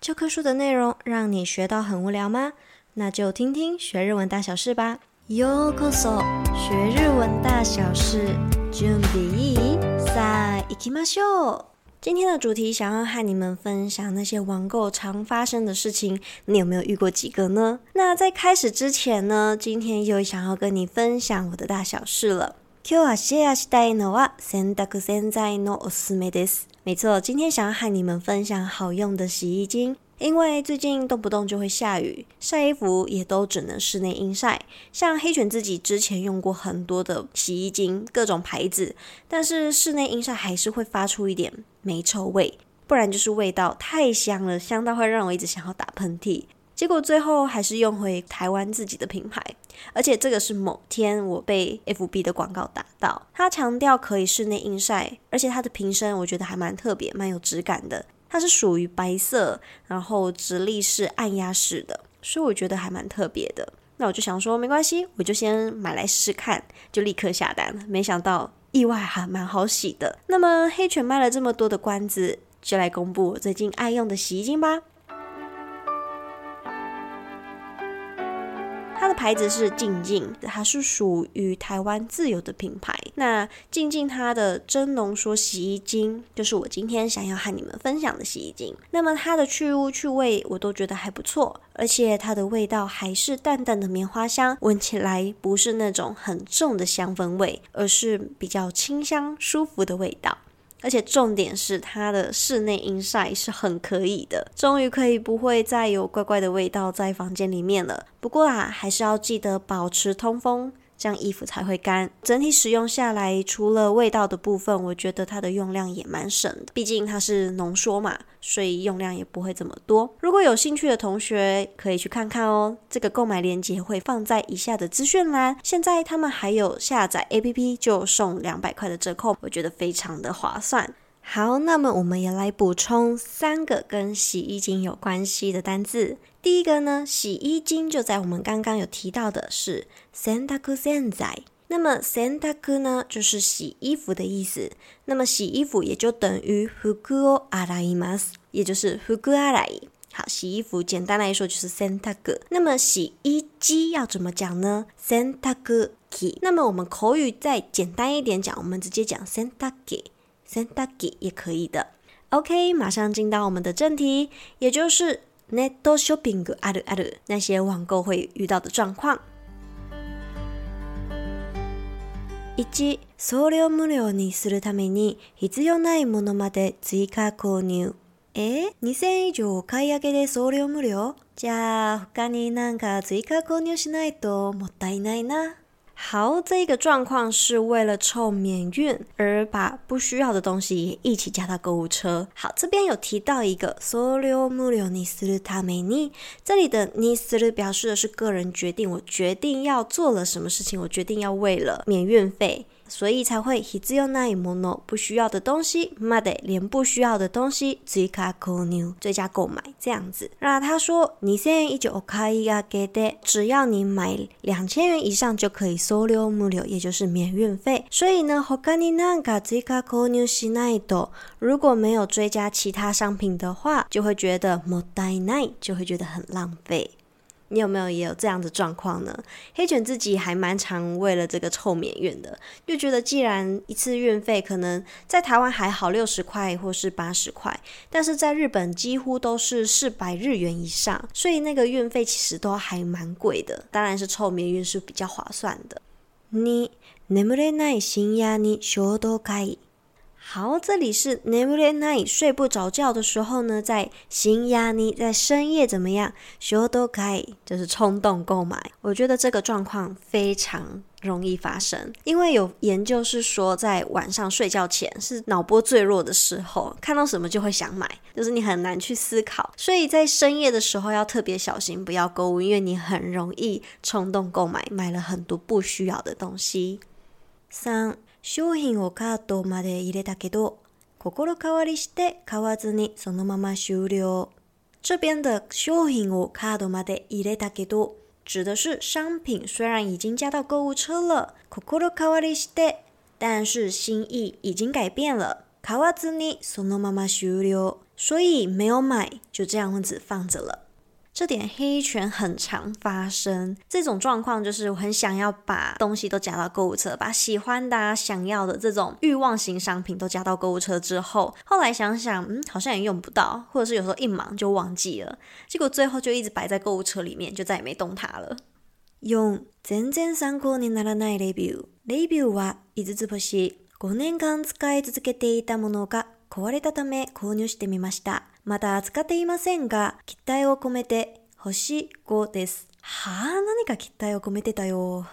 教科书的内容让你学到很无聊吗？那就听听学日文大小事吧。ようこそ，学日文大小事，准备いい？さあ、行きましょう。今天的主题想要和你们分享那些网购常发生的事情，你有没有遇过几个呢？那在开始之前呢，今天又想要跟你分享我的大小事了。 今日はシェアしたいのは洗濯洗剤のおすすめです。没错，今天想要和你们分享好用的洗衣精。因为最近动不动就会下雨，晒衣服也都只能室内阴晒。像黑犬自己之前用过很多的洗衣精，各种牌子，但是室内阴晒还是会发出一点霉臭味，不然就是味道太香了，香到会让我一直想要打喷嚏。 结果最后还是用回台湾自己的品牌，而且这个是某天我被 FB 的广告打到，它强调可以室内阴晒，而且它的瓶身我觉得还蛮特别，蛮有质感的。它是属于白色，然后直立式按压式的，所以我觉得还蛮特别的。那我就想说，没关系，我就先买来试试看，就立刻下单了。没想到意外还蛮好洗的。那么黑犬卖了这么多的关子，就来公布我最近爱用的洗衣精吧。牌子是静静，它是属于台湾自有的品牌。那静静它的真浓缩洗衣精，就是我今天想要和你们分享的洗衣精。那么它的去污去味我都觉得还不错，而且它的味道还是淡淡的棉花香，闻起来不是那种很重的香氛味，而是比较清香舒服的味道。而且重点是它的室内阴晒是很可以的，终于可以不会再有怪怪的味道在房间里面了。不过啊，还是要记得保持通风。这样衣服才会干。整体使用下来，除了味道的部分，我觉得它的用量也蛮省的。毕竟它是浓缩嘛，所以用量也不会这么多。如果有兴趣的同学，可以去看看哦。这个购买链接会放在以下的资讯栏。现在他们还有下载 APP 就送两百块的折扣，我觉得非常的划算。好，那么我们也来补充三个跟洗衣精有关系的单字。第一个呢，洗衣精就在我们刚刚有提到的是洗濯洗剤。那么洗濯呢，就是洗衣服的意思。那么洗衣服也就等于服を洗います，也就是服洗い。好，洗衣服简单来说就是洗濯。那么洗衣机要怎么讲呢？洗濯机。那么我们口语再简单一点讲，我们直接讲洗濯机， 洗濯机也可以的。OK，马上进到我们的正题，也就是。ネットショッピングあるある，那些网购会遇到的状况。一、送料无料にするために必要ないものまで追加购入。え、2000円以上お买い上げで送料无料？じゃあ他になんか追加购入しないともったいないな。好，这个状况是为了凑免运而把不需要的东西也一起加到购物车。好，这边有提到一个送料无料にするために，这里的にする表示的是个人决定，我决定要做了什么事情，我决定要为了免运费。 所以才会必要ないもの，不需要的东西，まで连不需要的东西追加购入，追加购买这样子。那他说，二千円以上お买い上げで，只要你买两千元以上就可以送料无料，也就是免运费。所以呢，他になんか追加购入しないと，如果没有追加其他商品的话，就会觉得もったいない，就会觉得很浪费。 你有没有也有这样的状况呢？黑犬自己还蛮常为了这个凑免运的，就觉得既然一次运费可能在台湾还好六十块或是八十块，但是在日本几乎都是四百日元以上，所以那个运费其实都还蛮贵的。当然是凑免运是比较划算的。你眠れない深夜に冲动买い。 好，这里是眠れない睡不着觉的时候呢，在深夜に在深夜怎么样？冲动买い就是冲动购买。我觉得这个状况非常容易发生，因为有研究是说，在晚上睡觉前是脑波最弱的时候，看到什么就会想买，就是你很难去思考。所以在深夜的时候要特别小心，不要购物，因为你很容易冲动购买，买了很多不需要的东西。三。 商品をカートまで入れたけど、心変わりして买わずにそのまま终了。这边的商品をカートまで入れたけど，指的是商品虽然已经加到购物车了，心変わりして，但是心意已经改变了。买わずにそのまま终了，所以没有买，就这样子放着了。这点黑犬很常发生，这种状况就是我很想要把东西都加到购物车，把喜欢的、啊、想要的这种欲望型商品都加到购物车之后，后来想想，嗯，好像也用不到，或者是有时候一忙就忘记了，结果最后就一直摆在购物车里面，就再也没动它了。用全然参考にならないレビュー。レビューは5つ星。5年间使い続けていたものが壊れたため购入してみました。 まだ扱っていませんが、期待を込めて星5です。はあ、何か期待を込めてたよ。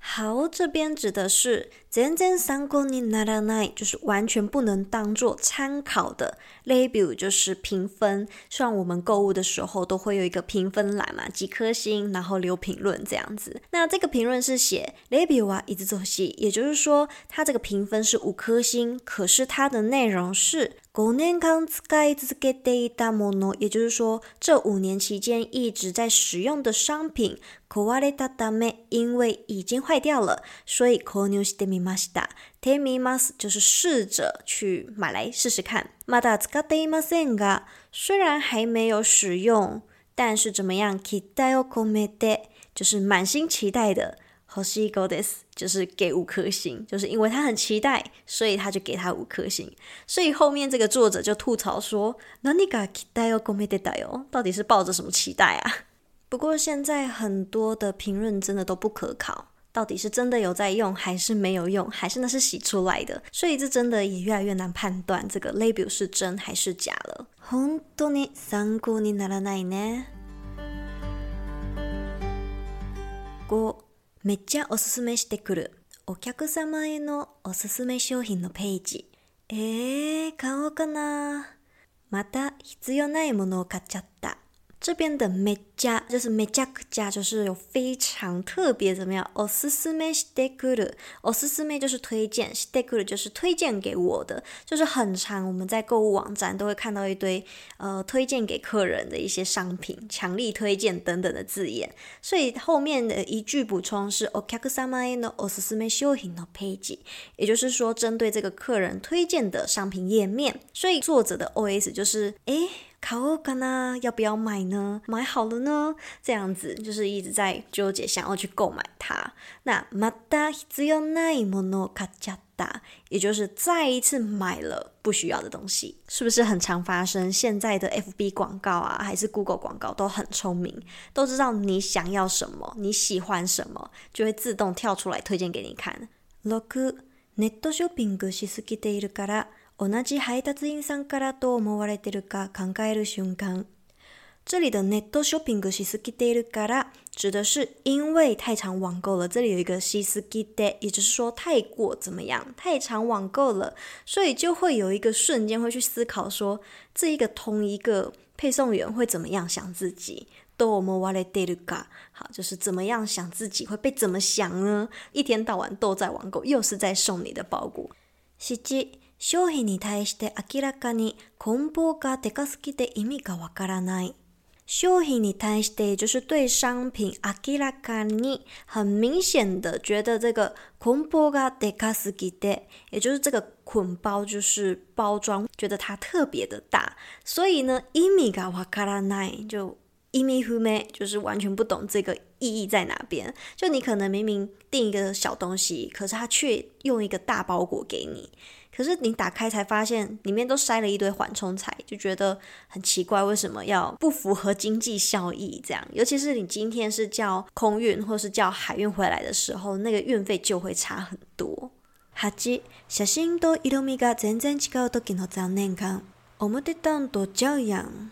好，这边指的是全然参考にならない，就是完全不能当做参考的。レビュー就是评分，像我们购物的时候都会有一个评分栏嘛，几颗星，然后留评论这样子。那这个评论是写レビューは5つ星，也就是说它这个评分是五颗星，可是它的内容是5年间使い続けていたもの，也就是说这五年期间一直在使用的商品。壊れたため，因为已经坏掉了，所以购入してみ ました。てみます就是试着去买来试试看。まだ使っていませんが，虽然还没有使用，但是怎么样？期待を込めて就是满心期待的。欲しいです就是给五颗星，就是因为他很期待，所以他就给他五颗星。所以后面这个作者就吐槽说：“何が期待を込めてたよ？到底是抱着什么期待啊？”不过现在很多的评论真的都不可靠， 到底是真的有在用，还是没有用，还是那是洗出来的？所以这真的也越来越难判断这个 label 是真还是假了。本当に参考にならないね。五、めっちゃおすすめしてくるお客様へのおすすめ商品のページ。えー、買おうかな。また必要ないものを買っちゃった。这边的めっちゃ就是めちゃくちゃ，就是有非常特别怎么样？おすすめしてくる，おすすめ就是推荐，してくる就是推荐给我的，就是很常我们在购物网站都会看到一堆呃推荐给客人的一些商品，强力推荐等等的字眼。所以后面的一句补充是お客様へのおすすめ商品のページ，也就是说针对这个客人推荐的商品页面。所以作者的 OS 就是诶。买 おうかな？要不要买呢？买好了呢？这样子就是一直在纠结，想要去购买它。那また必要ないものを买っちゃった，也就是再一次买了不需要的东西，是不是很常发生？现在的 FB 广告啊，还是 Google 广告都很聪明，都知道你想要什么，你喜欢什么，就会自动跳出来推荐给你看。六、ネットショッピングしすぎているから。 同じ配达员さんからどう思われてるか考える瞬间。这里的ネットショッピングしすぎているから指的是因为太常网购了。这里有一个しすぎて，也就是说太过怎么样，太常网购了，所以就会有一个瞬间会去思考说，这一个同一个配送员会怎么样想自己。どう思われてるか，好，就是怎么样想自己会被怎么想呢？一天到晚都在网购，又是在送你的包裹。七。 商品に対して明らかに梱包がでかすぎて意味がわからない。商品に対して就是对商品明らかに很明显的觉得这个梱包がでかすぎて，也就是这个捆包就是包装，觉得它特别的大，所以呢，意味がわからない就。意味不明，就是完全不懂这个意义在哪边。就你可能明明订一个小东西，可是他却用一个大包裹给你，可是你打开才发现里面都塞了一堆缓冲材，就觉得很奇怪，为什么要不符合经济效益？这样，尤其是你今天是叫空运或是叫海运回来的时候，那个运费就会差很多。八、写真と色味が全然违う时の残念感。思ってたんとちゃうやん。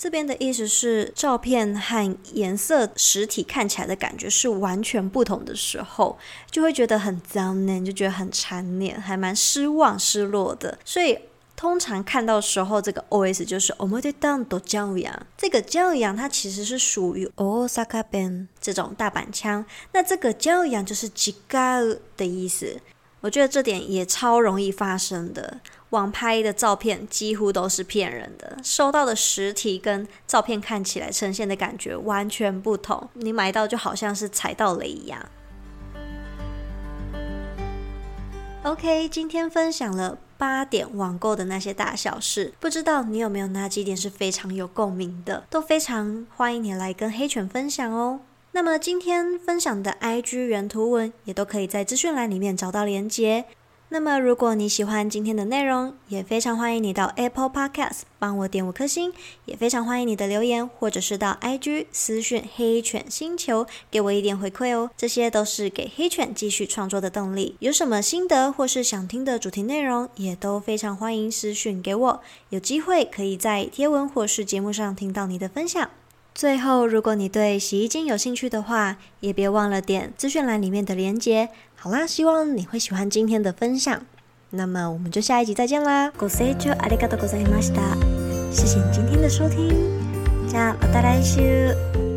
这边的意思是，照片和颜色实体看起来的感觉是完全不同的时候，就会觉得很脏呢，就觉得很残念，还蛮失望、失落的。所以通常看到时候，这个 OS 就是思ってたんとちゃうやん。这个ちゃうやん它其实是属于大阪弁这种大阪腔，那这个ちゃうやん就是违う的意思。我觉得这点也超容易发生的。 网拍的照片几乎都是骗人的，收到的实体跟照片看起来呈现的感觉完全不同，你买到就好像是踩到雷一样。OK，今天分享了八点网购的那些大小事，不知道你有没有哪几点是非常有共鸣的？都非常欢迎你来跟黑犬分享哦。那么今天分享的 IG 原图文也都可以在资讯栏里面找到连接。那么，如果你喜欢今天的内容，也非常欢迎你到 Apple Podcast 帮我点五颗星，也非常欢迎你的留言，或者是到 IG 私讯黑犬星球给我一点回馈哦，这些都是给黑犬继续创作的动力。有什么心得或是想听的主题内容，也都非常欢迎私讯给我，有机会可以在贴文或是节目上听到你的分享。最后，如果你对洗衣精有兴趣的话，也别忘了点资讯栏里面的链接。好啦，希望你会喜欢今天的分享。那么我们就下一集再见啦！ご清聴ありがとうございました。谢谢你今天的收听。じゃあまた来周。